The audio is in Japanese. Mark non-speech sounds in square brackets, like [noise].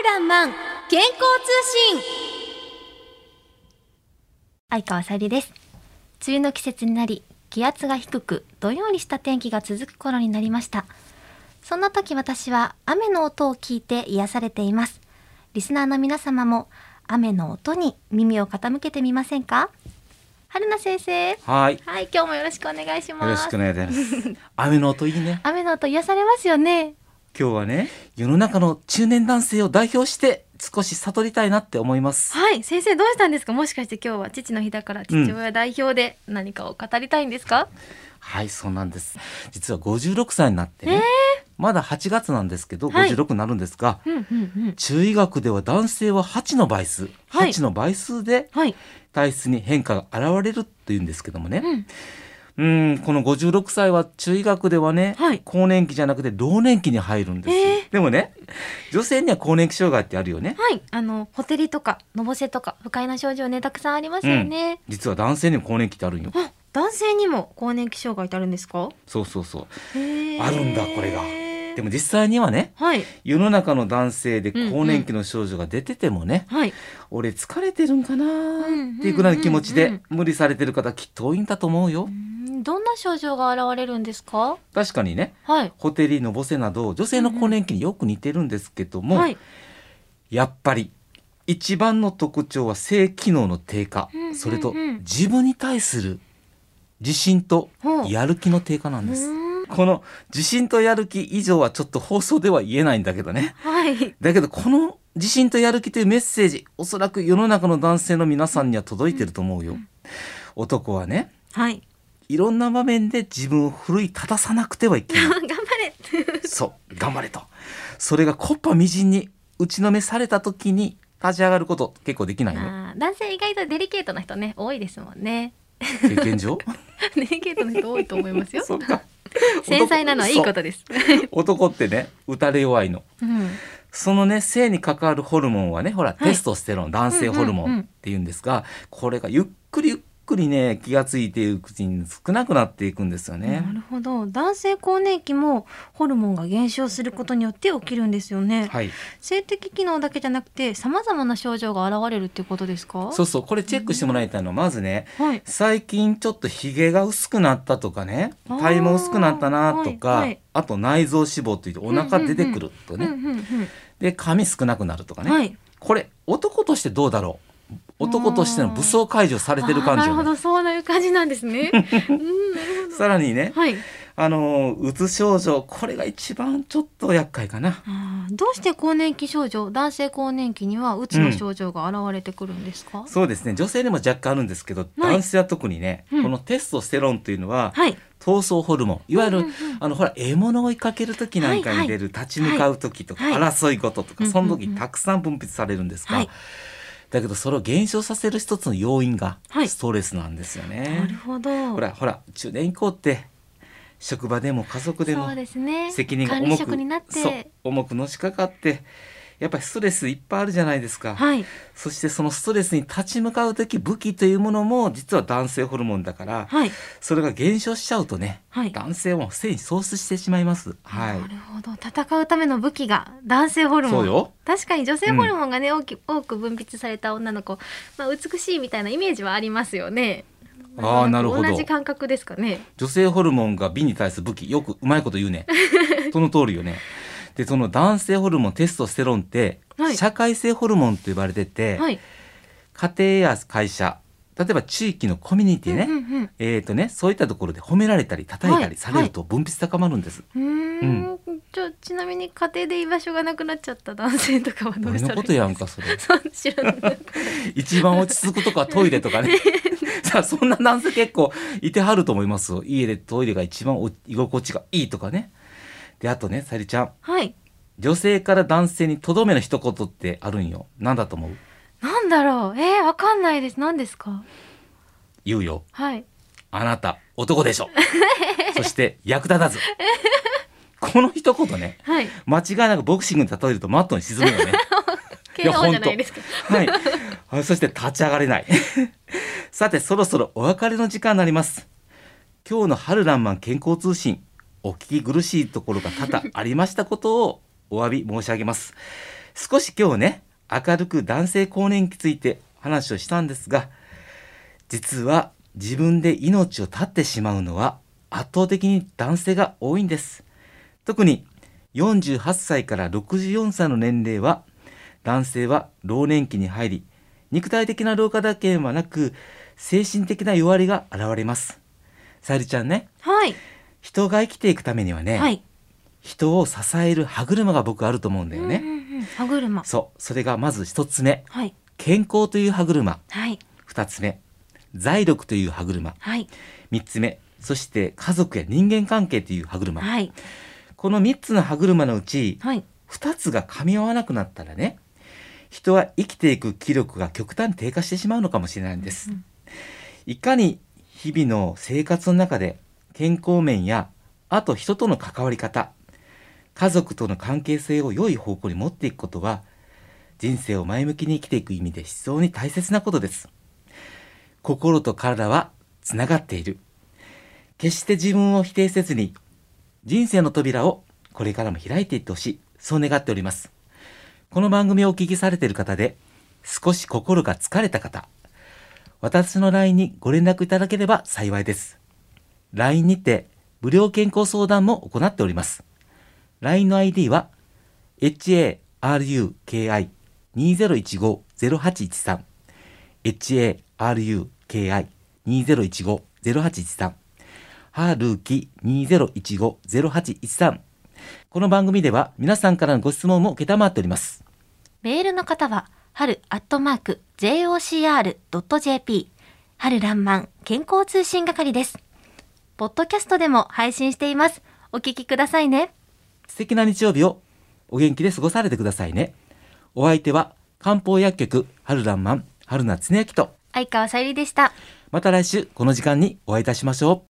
春らんまん健康通信相川さゆりです梅雨の季節になり気圧が低くどんよりした天気が続く頃になりましたそんな時私は雨の音を聞いて癒されていますリスナーの皆様も雨の音に耳を傾けてみませんか春菜先生はい。はい今日もよろしくお願いしますよろしくお願いします。雨の音いいね。雨の音癒されますよね今日はね、世の中の中年男性を代表して少し悟りたいなって思います。はい先生どうしたんですか？もしかして今日は父の日だから父親代表で何かを語りたいんですか、はい、そうなんです。実は56歳になってね、まだ8月なんですけど、はい。56になるんですが、うんうんうん。中医学では男性は8の倍数、はい。8の倍数ではい。体質に変化が現れるっていうんですけどもね。うんうん、この56歳は中医学ではね、はい。更年期じゃなくて老年期に入るんですよ、えでもね女性には更年期障害ってあるよね、はい、あのホテリとかのぼせとか不快な症状ねたくさんありますよね。実は男性にも更年期ってあるんよ。あ、男性にも更年期障害ってあるんですか？そうそうそう。あるんだこれがでも実際にはねはい世の中の男性でうんうん更年期の症状が出ててもね、はい。俺疲れてるんかなうんうんうんっていうくらいの気持ちで無理されてる方きっと多いんだと思うようどんな症状が現れるんですか？確かにねはい。ホテリのぼせなど女性の更年期によく似てるんですけども、はい。やっぱり一番の特徴は性機能の低下、うんうんうんそれと自分に対する自信とやる気の低下なんです。この自信とやる気以上はちょっと放送では言えないんだけどね。はい。だけどこの自信とやる気というメッセージおそらく世の中の男性の皆さんには届いてると思うよ。男はねはい。いろんな場面で自分を奮い立たさなくてはいけない。[laughs] 頑張れ。そう頑張れと。それがコッパみじんに打ちのめされた時に立ち上がること結構できないよ。男性意外とデリケートな人ね多いですもんね。経験上？[laughs] デリケートな人多いと思いますよ。[laughs] [laughs] 繊細なのはいいことです。[laughs] 男ってね打たれ弱いのうん。そのね性に関わるホルモンはねほら、いテストステロン男性ホルモンっていうんですが、これがゆっくりゆっくりね気がついていくうちに少なくなっていくんですよね。な。るほど。男性更年期もホルモンが減少することによって起きるんですよね、はい、性的機能だけじゃなくて様々な症状が現れるってことですか？そうそうこれチェックしてもらいたいのはまずねはい。最近ちょっとひげが薄くなったとかね体毛薄くなったなとか、はい。はい。あと内臓脂肪といってお腹出てくるとね、うんうんうん。で髪少なくなるとかね、はい。これ男としてどうだろう？男としての武装解除されてる感じなるほど。そういう感じなんですね。[laughs] うんさらにねはい。あのうつ症状これが一番ちょっと厄介かな。どうして更年期症状男性更年期にはうつの症状が現れてくるんですか、そうですね。女性にも若干あるんですけど、男性は特にね、うん。このテストステロンというのは、はい。闘争ホルモン。いわゆる、うんうんうん。あのほら獲物を追いかける時なんかに出る、立ち向かう時とか、はい。争い事とか、うんうんうん。その時にたくさん分泌されるんですが、はいだけどそれを減少させる一つの要因がはい。ストレスなんですよね。なるほど。ほらほら中年以降って職場でも家族でもそうですね。責任が重く職になっそうて重くのしかかってやっぱりストレスいっぱいあるじゃないですか。はいそしてそのストレスに立ち向かう時武器というものも実は男性ホルモンだから、はいそれが減少しちゃうとね、はい男性は性に喪失してしまいます。はいな。るほど戦うための武器が男性ホルモンそうよ確かに女性ホルモンがね、大き多く分泌された女の子、まあ、美しいみたいなイメージはありますよねあーなるほど同じ感覚ですかね女性ホルモンが美に対する武器よくうまいこと言うね。[laughs] その通りよね。でその男性ホルモンテストステロンって、はい社会性ホルモンと呼ばれてて、はい家庭や会社例えば地域のコミュニティね、うんうんえーとねそういったところで褒められたり叩いたりされると分泌高まるんです。うんうーんじゃあちなみに家庭で居場所がなくなっちゃった男性とかはどう俺したらいいのことやんかそれ。知らない一番落ち着くとかトイレとかね。[laughs] さあそんな男性結構いてはると思いますよ。家でトイレが一番お居心地がいいとかね。であとねさゆりちゃんはい女性から男性にとどめの一言ってあるんよ。なんだと思う？なんだろうえー、わかんないです何ですか？言うよ。はいあなた男でしょ。[laughs] そして役立たず。この一言ねはい間違いなくボクシングに例えるとマットに沈むよね。[laughs] いですかはい。あそして立ち上がれない。[laughs] さて、そろそろお別れの時間になります。今日の春らんまん健康通信、お聞き苦しいところが多々ありましたことをお詫び申し上げます。少し今日ね明るく男性更年期について話をしたんですが実は自分で命を絶ってしまうのは圧倒的に男性が多いんです特に48歳から64歳の年齢は男性は老年期に入り肉体的な老化だけではなく精神的な弱りが現れますさゆりちゃんねはい。人が生きていくためにはね、はい。人を支える歯車が僕あると思うんだよね、うんうんうん。歯車。そうそれがまず一つ目はい。健康という歯車はい。二つ目財力という歯車はい。三つ目そして家族や人間関係という歯車、はい。この三つの歯車のうちはい。二つが噛み合わなくなったらね人は生きていく気力が極端に低下してしまうのかもしれないんです、うんいかに日々の生活の中で健康面やあと人との関わり方家族との関係性を良い方向に持っていくことは人生を前向きに生きていく意味で非常に大切なことです。心と体はつながっている。決して自分を否定せずに人生の扉をこれからも開いていってほしい。そう願っております。この番組をお聞きされている方で少し心が疲れた方私の LINE にご連絡いただければ幸いです。LINE にて無料健康相談も行っております。LINE の ID は haruki2015-0813 haruki2015-0813 ハルキ2015-0813この番組では皆さんからのご質問も受っております。メールの方は、春アットマーク jocr.jp 春らんまん健康通信係です。ポッドキャストでも配信しています。お聞きくださいね。素敵な日曜日をお元気で過ごされてくださいね。お相手は漢方薬局春らんまん春名恒之と相川さゆりでした。また来週この時間にお会いいたしましょう。